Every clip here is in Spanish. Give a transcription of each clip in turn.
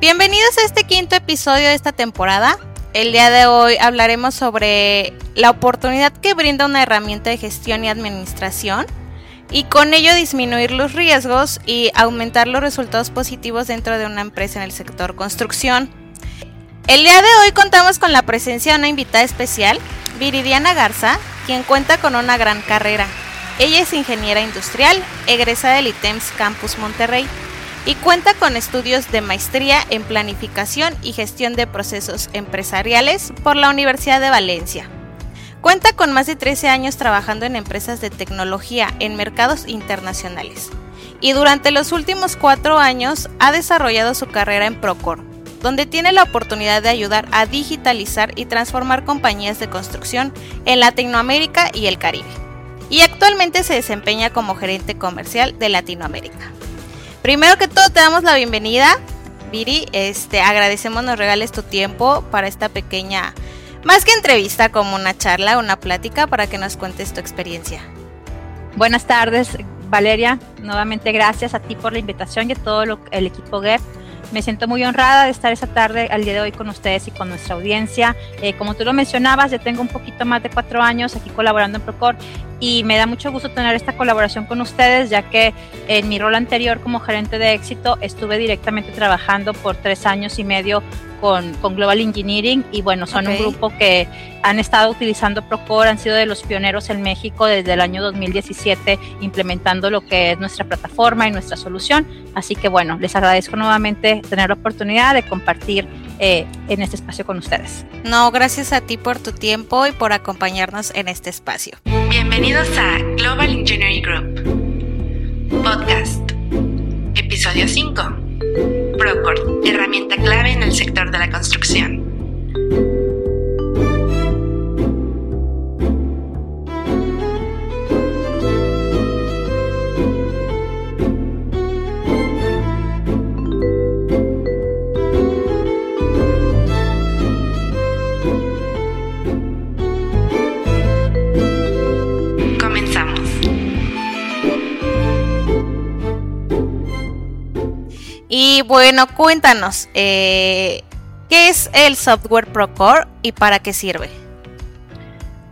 Bienvenidos a este quinto episodio de esta temporada. El día de hoy hablaremos sobre la oportunidad que brinda una herramienta de gestión y administración y con ello disminuir los riesgos y aumentar los resultados positivos dentro de una empresa en el sector construcción. El día de hoy contamos con la presencia de una invitada especial, Viridiana Garza, quien cuenta con una gran carrera. Ella es ingeniera industrial, egresada del ITEMS Campus Monterrey y cuenta con estudios de maestría en planificación y gestión de procesos empresariales por la Universidad de Valencia. Cuenta con más de 13 años trabajando en empresas de tecnología en mercados internacionales y durante los últimos cuatro años ha desarrollado su carrera en Procor, donde tiene la oportunidad de ayudar a digitalizar y transformar compañías de construcción en Latinoamérica y el Caribe. Y actualmente se desempeña como gerente comercial de Latinoamérica. Primero que todo te damos la bienvenida, Viri. Este, agradecemos nos regales tu tiempo para esta pequeña, más que entrevista, como una charla, una plática para que nos cuentes tu experiencia. Buenas tardes, Valeria. Nuevamente gracias a ti por la invitación y a todo el equipo GEP. Me siento muy honrada de estar esta tarde al día de hoy con ustedes y con nuestra audiencia. Eh, como tú lo mencionabas, ya tengo un poquito más de cuatro años aquí colaborando en Procor y me da mucho gusto tener esta colaboración con ustedes, ya que en mi rol anterior como gerente de éxito estuve directamente trabajando por tres años y medio con, con Global Engineering y bueno, son un grupo que han estado utilizando Procore, han sido de los pioneros en México desde el año 2017 implementando lo que es nuestra plataforma y nuestra solución. Así que bueno, les agradezco nuevamente tener la oportunidad de compartir eh, en este espacio con ustedes. No, gracias a ti por tu tiempo y por acompañarnos en este espacio. Bienvenidos a Global Engineering Group Podcast, episodio 5. Procore, herramienta clave en el sector de la construcción. Y bueno, cuéntanos, eh, ¿qué es el software Procore y para qué sirve?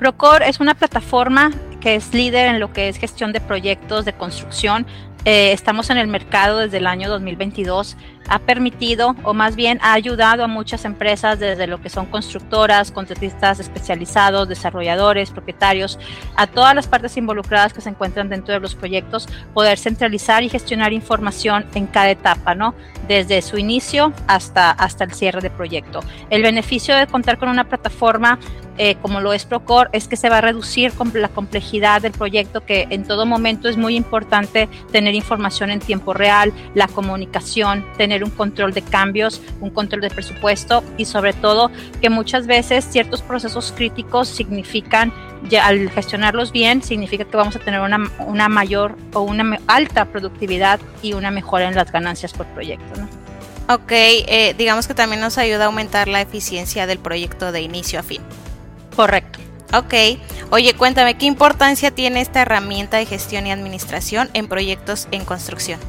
Procore es una plataforma que es líder en lo que es gestión de proyectos de construcción. Eh, estamos en el mercado desde el año 2022 ha permitido o más bien ha ayudado a muchas empresas desde lo que son constructoras, contratistas especializados, desarrolladores, propietarios, a todas las partes involucradas que se encuentran dentro de los proyectos, poder centralizar y gestionar información en cada etapa, ¿no? Desde su inicio hasta, hasta el cierre de proyecto. El beneficio de contar con una plataforma eh, como lo es Procore, es que se va a reducir la complejidad del proyecto, que en todo momento es muy importante tener información en tiempo real, la comunicación, tener un control de cambios, un control de presupuesto y sobre todo que muchas veces ciertos procesos críticos significan, ya al gestionarlos bien, significa que vamos a tener una, una mayor o una alta productividad y una mejora en las ganancias por proyecto. ¿no? Ok, eh, digamos que también nos ayuda a aumentar la eficiencia del proyecto de inicio a fin. Correcto. Ok, oye, cuéntame, ¿qué importancia tiene esta herramienta de gestión y administración en proyectos en construcción?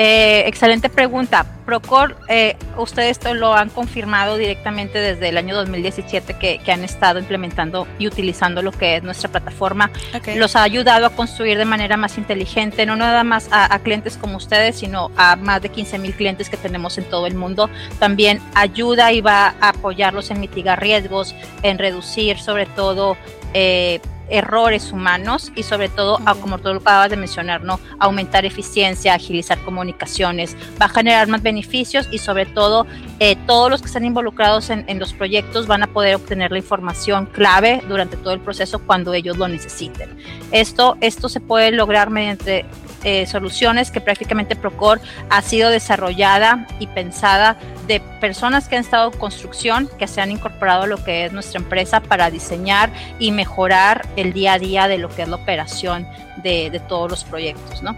Eh, excelente pregunta. Procor, eh, ustedes lo han confirmado directamente desde el año 2017 que, han estado implementando y utilizando lo que es nuestra plataforma. Los ha ayudado a construir de manera más inteligente, no nada más a, clientes como ustedes, sino a más de 15 mil clientes que tenemos en todo el mundo. También ayuda y va a apoyarlos en mitigar riesgos, en reducir sobre todo... Eh, errores humanos y sobre todo, como tú lo acabas de mencionar, ¿no? aumentar eficiencia, agilizar comunicaciones, va a generar más beneficios y sobre todo eh, todos los que están involucrados en, en, los proyectos van a poder obtener la información clave durante todo el proceso cuando ellos lo necesiten. Esto, esto se puede lograr mediante eh, soluciones que prácticamente Procor ha sido desarrollada y pensada de personas que han estado en construcción, que se han incorporado a lo que es nuestra empresa para diseñar y mejorar el día a día de lo que es la operación de, todos los proyectos, ¿no?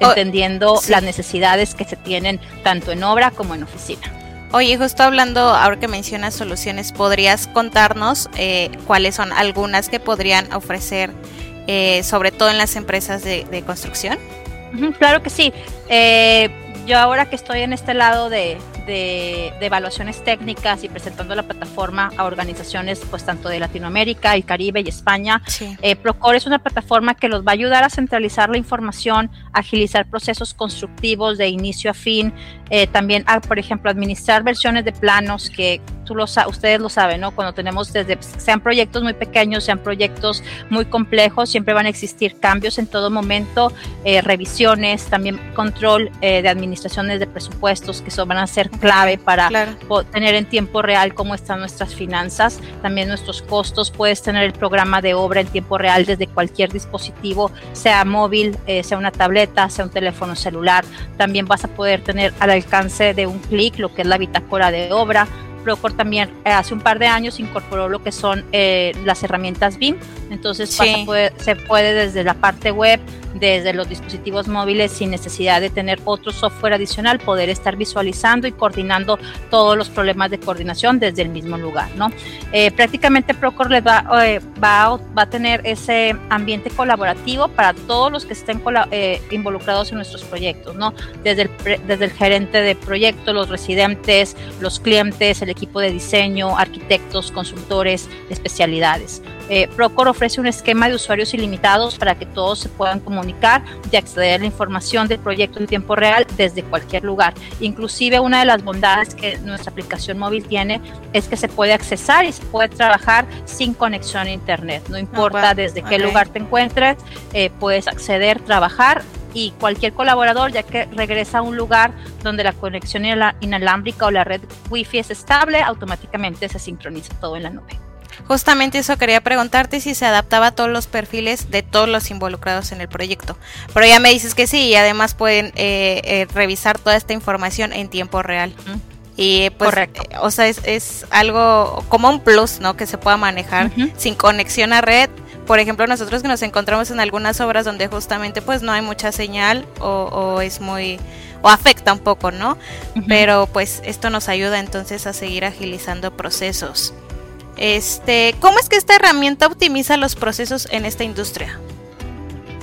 Oh, Entendiendo las necesidades que se tienen tanto en obra como en oficina. Oye, justo hablando, ahora que mencionas soluciones, ¿podrías contarnos eh, cuáles son algunas que podrían ofrecer eh, sobre todo en las empresas de, construcción? claro que sí. Eh, yo ahora que estoy en este lado de, de, evaluaciones técnicas y presentando la plataforma a organizaciones pues tanto de Latinoamérica, el Caribe y España. Eh, Procore es una plataforma que los va a ayudar a centralizar la información, agilizar procesos constructivos de inicio a fin, eh, también a, por ejemplo, administrar versiones de planos que tú lo ustedes lo saben, ¿no? Cuando tenemos desde, sean proyectos muy pequeños, sean proyectos muy complejos, siempre van a existir cambios en todo momento, eh, revisiones, también control de administraciones de presupuestos que son, van a ser clave para tener en tiempo real cómo están nuestras finanzas, también nuestros costos. Puedes tener el programa de obra en tiempo real desde cualquier dispositivo, sea móvil, eh, sea una tableta, sea un teléfono celular. También vas a poder tener al alcance de un clic lo que es la bitácora de obra. Procore también eh, hace un par de años incorporó lo que son eh, las herramientas BIM, entonces se puede desde la parte web desde los dispositivos móviles sin necesidad de tener otro software adicional, poder estar visualizando y coordinando todos los problemas de coordinación desde el mismo lugar, ¿no? Eh, prácticamente Procore va, eh, va, va, a tener ese ambiente colaborativo para todos los que estén eh, involucrados en nuestros proyectos, ¿no? Desde el, desde el gerente de proyecto, los residentes, los clientes, el equipo de diseño, arquitectos, consultores, especialidades. Eh, Procore ofrece un esquema de usuarios ilimitados para que todos se puedan comunicar y acceder a la información del proyecto en tiempo real desde cualquier lugar. Inclusive una de las bondades que nuestra aplicación móvil tiene es que se puede accesar y se puede trabajar sin conexión a internet. No importa ah, desde qué lugar te encuentres, eh, puedes acceder, trabajar y cualquier colaborador, ya que regresa a un lugar donde la conexión inalámbrica o la red wifi es estable, automáticamente se sincroniza todo en la nube. Justamente eso quería preguntarte si se adaptaba a todos los perfiles de todos los involucrados en el proyecto. Pero ya me dices que sí y además pueden eh, eh, revisar toda esta información en tiempo real. Y pues, Correcto. Eh, o sea, es, algo como un plus, ¿no? Que se pueda manejar sin conexión a red. Por ejemplo, nosotros que nos encontramos en algunas obras donde justamente pues no hay mucha señal o, es muy o afecta un poco, ¿no? Pero pues esto nos ayuda entonces a seguir agilizando procesos. Este, ¿Cómo es que esta herramienta optimiza los procesos en esta industria?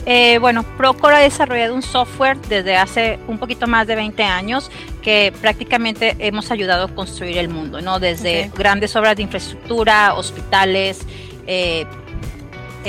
Eh, bueno, Procore ha desarrollado un software desde hace un poquito más de 20 años que prácticamente hemos ayudado a construir el mundo, ¿no? Desde grandes obras de infraestructura, hospitales, eh,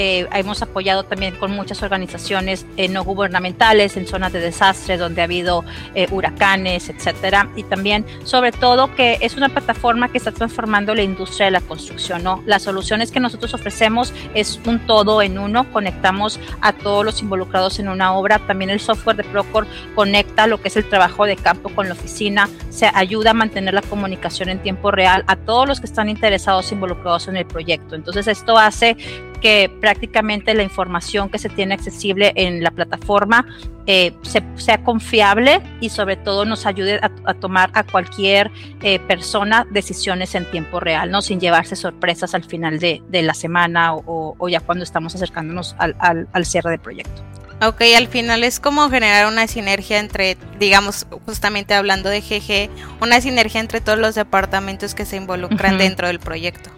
eh, hemos apoyado también con muchas organizaciones eh, no gubernamentales en zonas de desastre donde ha habido eh, huracanes, etcétera. Y también, sobre todo, que es una plataforma que está transformando la industria de la construcción. ¿no? Las soluciones que nosotros ofrecemos es un todo en uno. Conectamos a todos los involucrados en una obra. También el software de Procore conecta lo que es el trabajo de campo con la oficina. Se ayuda a mantener la comunicación en tiempo real a todos los que están interesados involucrados en el proyecto. Entonces, esto hace que prácticamente la información que se tiene accesible en la plataforma eh, sea confiable y sobre todo nos ayude a, tomar a cualquier eh, persona decisiones en tiempo real, ¿no? Sin llevarse sorpresas al final de, la semana o, ya cuando estamos acercándonos al, al, cierre del proyecto. Ok, al final es como generar una sinergia entre, digamos, justamente hablando de GG, una sinergia entre todos los departamentos que se involucran dentro del proyecto.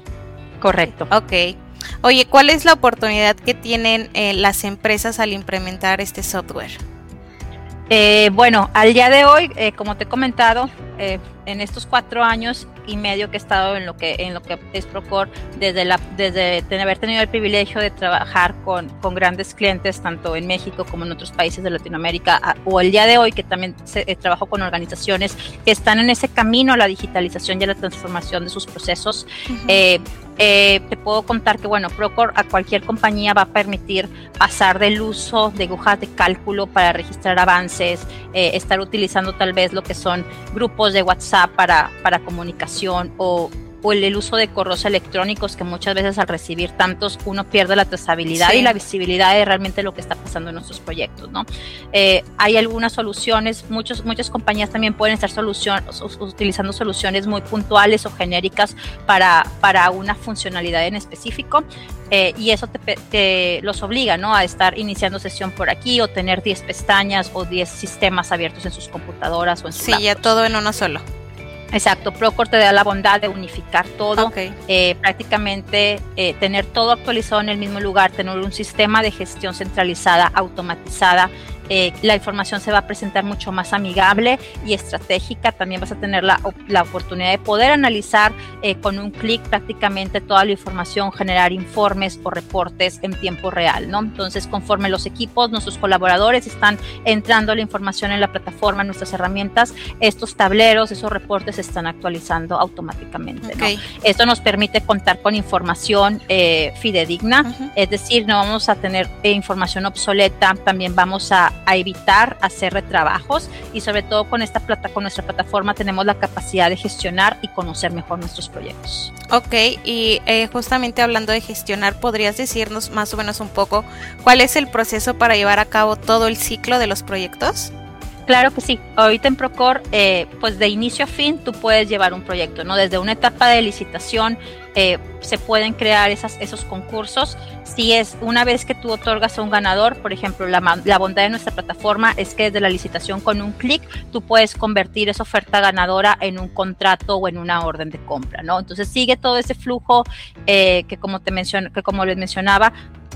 Correcto. Ok. Oye, ¿cuál es la oportunidad que tienen eh, las empresas al implementar este software? Eh, bueno, al día de hoy, eh, como te he comentado, en estos cuatro años y medio que he estado en lo que en lo que es Procor, desde la desde haber tenido el privilegio de trabajar con, con, grandes clientes tanto en México como en otros países de Latinoamérica o el día de hoy que también eh, trabajo con organizaciones que están en ese camino a la digitalización y a la transformación de sus procesos. Eh, eh, te puedo contar que, bueno, Procor a cualquier compañía va a permitir pasar del uso de agujas de cálculo para registrar avances, estar utilizando tal vez lo que son grupos de WhatsApp para, para comunicación o, o el, uso de correos electrónicos que muchas veces al recibir tantos uno pierde la trazabilidad y la visibilidad de realmente lo que está pasando en nuestros proyectos, ¿no? Eh, hay algunas soluciones, muchos, muchas compañías también pueden estar solución, utilizando soluciones muy puntuales o genéricas para, para una funcionalidad en específico. Eh, y eso te, los obliga ¿no? a estar iniciando sesión por aquí o tener 10 pestañas o 10 sistemas abiertos en sus computadoras o en sus Sí, ya todo en uno solo. Exacto, Procore te da la bondad de unificar todo, eh, prácticamente eh, tener todo actualizado en el mismo lugar, tener un sistema de gestión centralizada, automatizada, eh, la información se va a presentar mucho más amigable y estratégica. También vas a tener la, la oportunidad de poder analizar eh, con un clic prácticamente toda la información, generar informes o reportes en tiempo real, ¿no? Entonces, conforme los equipos, nuestros colaboradores están entrando la información en la plataforma, en nuestras herramientas, estos tableros, esos reportes se están actualizando automáticamente. ¿no? Esto nos permite contar con información eh, fidedigna, es decir, no vamos a tener información obsoleta, también vamos a a evitar hacer retrabajos y sobre todo con esta plata, con nuestra plataforma tenemos la capacidad de gestionar y conocer mejor nuestros proyectos. Ok, y eh, justamente hablando de gestionar, ¿podrías decirnos más o menos un poco cuál es el proceso para llevar a cabo todo el ciclo de los proyectos? Claro que sí. Ahorita en Procor, eh, pues de inicio a fin, tú puedes llevar un proyecto, ¿no? Desde una etapa de licitación eh, se pueden crear esas, esos concursos. Si es una vez que tú otorgas a un ganador, por ejemplo, la, la bondad de nuestra plataforma es que desde la licitación con un clic tú puedes convertir esa oferta ganadora en un contrato o en una orden de compra, ¿no? Entonces sigue todo ese flujo eh, que como te menciono, que como les mencionaba,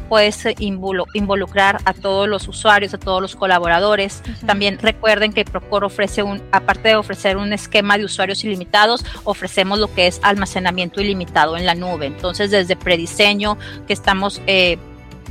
puedes involucrar a todos los usuarios, a todos los colaboradores. También recuerden que Procor ofrece un, aparte de ofrecer un esquema de usuarios ilimitados, ofrecemos lo que es almacenamiento ilimitado en la nube. Entonces, desde prediseño, que estamos eh,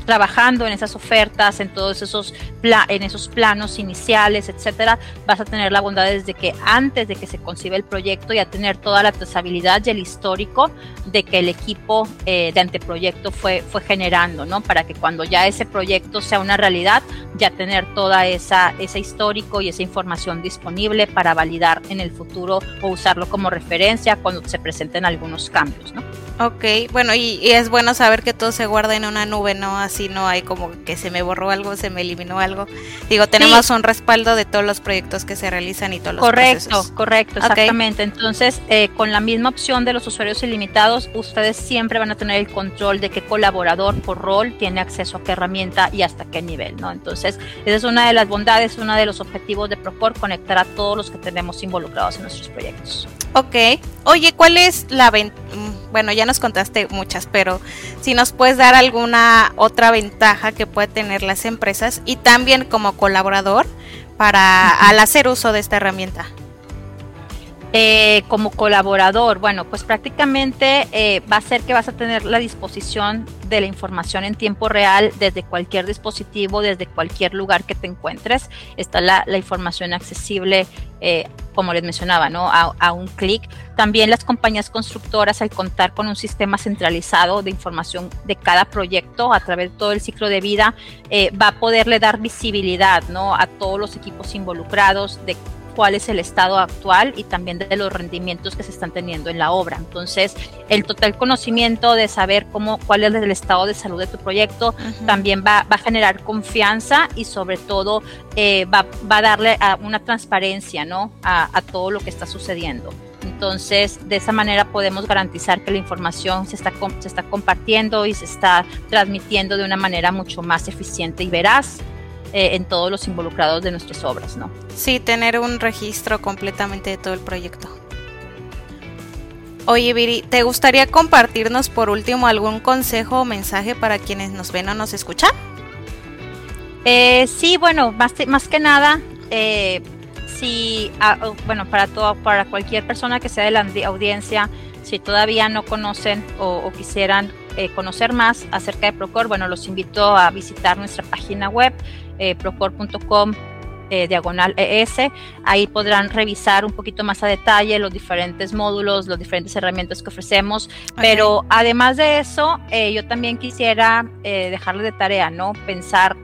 trabajando en esas ofertas, en todos esos, en esos planos iniciales, etcétera, vas a tener la bondad desde que antes de que se concibe el proyecto y a tener toda la trazabilidad y el histórico de que el equipo eh, de anteproyecto fue, fue generando, ¿no? Para que cuando ya ese proyecto sea una realidad, ya tener toda esa ese histórico y esa información disponible para validar en el futuro o usarlo como referencia cuando se presenten algunos cambios, ¿no? Ok, bueno, y, es bueno saber que todo se guarda en una nube, ¿no? Así no hay como que se me borró algo, se me eliminó algo. Digo, tenemos un respaldo de todos los proyectos que se realizan y todos los correcto, Correcto, correcto, exactamente. Entonces, eh, con la misma opción de los usuarios ilimitados, ustedes siempre van a tener el control de qué colaborador por rol tiene acceso a qué herramienta y hasta qué nivel, ¿no? Entonces, esa es una de las bondades, uno de los objetivos de Procor, conectar a todos los que tenemos involucrados en nuestros proyectos. Ok. Oye, ¿cuál es la ventaja? Mm, bueno, ya nos contaste muchas, pero si nos puedes dar alguna otra ventaja que puede tener las empresas y también como colaborador para al hacer uso de esta herramienta. Eh, como colaborador, bueno, pues prácticamente eh, va a ser que vas a tener la disposición de la información en tiempo real desde cualquier dispositivo, desde cualquier lugar que te encuentres. Está la, información accesible, eh, como les mencionaba, ¿no? A, un clic. También las compañías constructoras, al contar con un sistema centralizado de información de cada proyecto a través de todo el ciclo de vida, va a poderle dar visibilidad, ¿no? A todos los equipos involucrados de cuál es el estado actual y también de los rendimientos que se están teniendo en la obra. Entonces, el total conocimiento de saber cómo, cuál es el estado de salud de tu proyecto también va, a generar confianza y sobre todo eh, va, a darle una transparencia ¿no? a, todo lo que está sucediendo. Entonces, de esa manera podemos garantizar que la información se está, se está compartiendo y se está transmitiendo de una manera mucho más eficiente y veraz eh, en todos los involucrados de nuestras obras, ¿no? Sí, tener un registro completamente de todo el proyecto. Oye, Viri, ¿te gustaría compartirnos por último algún consejo o mensaje para quienes nos ven o nos escuchan? Eh, sí, bueno, más, más que nada, eh, si, ah, oh, bueno, para todo, para cualquier persona que sea de la audiencia, si todavía no conocen o, quisieran conocer más acerca de Procor, bueno, los invito a visitar nuestra página web eh, procor.com eh, diagonal ES. Ahí podrán revisar un poquito más a detalle los diferentes módulos, las diferentes herramientas que ofrecemos. Pero además de eso, eh, yo también quisiera eh, dejarle de tarea, ¿no? Pensar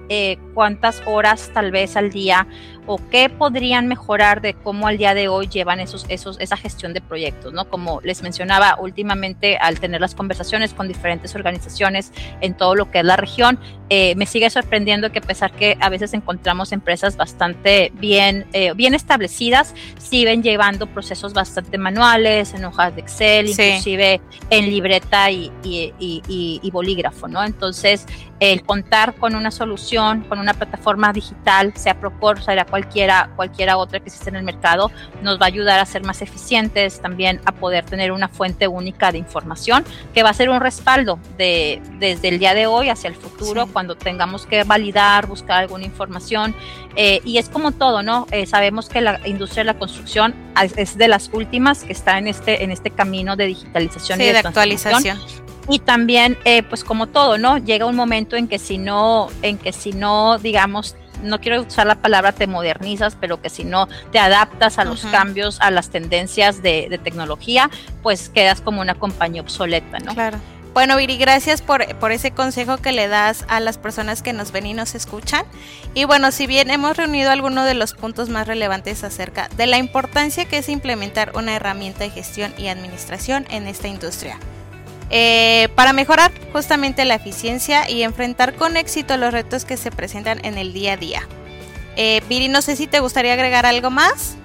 cuántas horas tal vez al día o qué podrían mejorar de cómo al día de hoy llevan esos, esos, esa gestión de proyectos, ¿no? Como les mencionaba últimamente al tener las conversaciones con diferentes organizaciones en todo lo que es la región, eh, me sigue sorprendiendo que a pesar que a veces encontramos empresas bastante bien, eh, bien establecidas, siguen llevando procesos bastante manuales, en hojas de Excel, inclusive en libreta y, y, y, y bolígrafo, ¿no? Entonces, el contar con una solución, con una plataforma digital, sea Procore, sea cualquiera, cualquiera otra que existe en el mercado, nos va a ayudar a ser más eficientes, también a poder tener una fuente única de información que va a ser un respaldo de, desde el día de hoy hacia el futuro, cuando tengamos que validar, buscar alguna información. Eh, y es como todo, ¿no? Eh, sabemos que la industria de la construcción es de las últimas que está en este, en este camino de digitalización y de, actualización y también eh, pues como todo no llega un momento en que si no en que si no digamos no quiero usar la palabra te modernizas, pero que si no te adaptas a los cambios, a las tendencias de, tecnología, pues quedas como una compañía obsoleta, ¿no? Claro. Bueno, Viri, gracias por, por, ese consejo que le das a las personas que nos ven y nos escuchan. Y bueno, si bien hemos reunido algunos de los puntos más relevantes acerca de la importancia que es implementar una herramienta de gestión y administración en esta industria. Eh, para mejorar justamente la eficiencia y enfrentar con éxito los retos que se presentan en el día a día. Eh, Viri, no sé si te gustaría agregar algo más.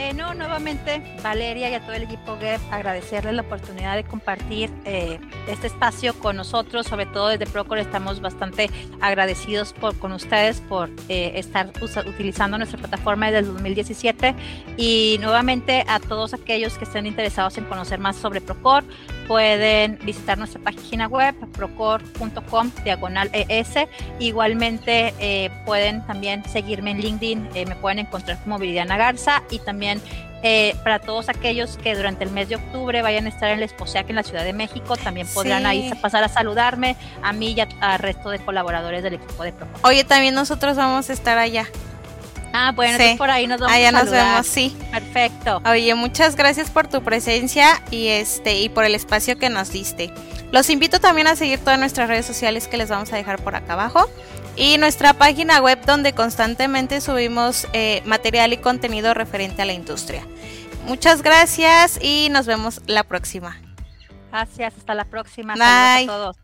Eh, no, nuevamente, Valeria y a todo el equipo GEP, agradecerles la oportunidad de compartir eh, este espacio con nosotros, sobre todo desde Procor estamos bastante agradecidos con ustedes por eh, estar utilizando nuestra plataforma desde el 2017 y nuevamente a todos aquellos que estén interesados en conocer más sobre Procor, pueden visitar nuestra página web procor.com diagonal ES. Igualmente pueden también seguirme en LinkedIn, me pueden encontrar como Viridiana Garza y también eh, para todos aquellos que durante el mes de octubre vayan a estar en el Exposeac en la Ciudad de México, también podrán ahí pasar a saludarme a mí y al resto de colaboradores del equipo de Proco. Oye, también nosotros vamos a estar allá. Ah, bueno, por ahí nos vamos allá a nos vemos, sí. Perfecto. Oye, muchas gracias por tu presencia y este y por el espacio que nos diste. Los invito también a seguir todas nuestras redes sociales que les vamos a dejar por acá abajo y nuestra página web donde constantemente subimos eh, material y contenido referente a la industria. Muchas gracias y nos vemos la próxima. Gracias, hasta la próxima. Bye. a todos.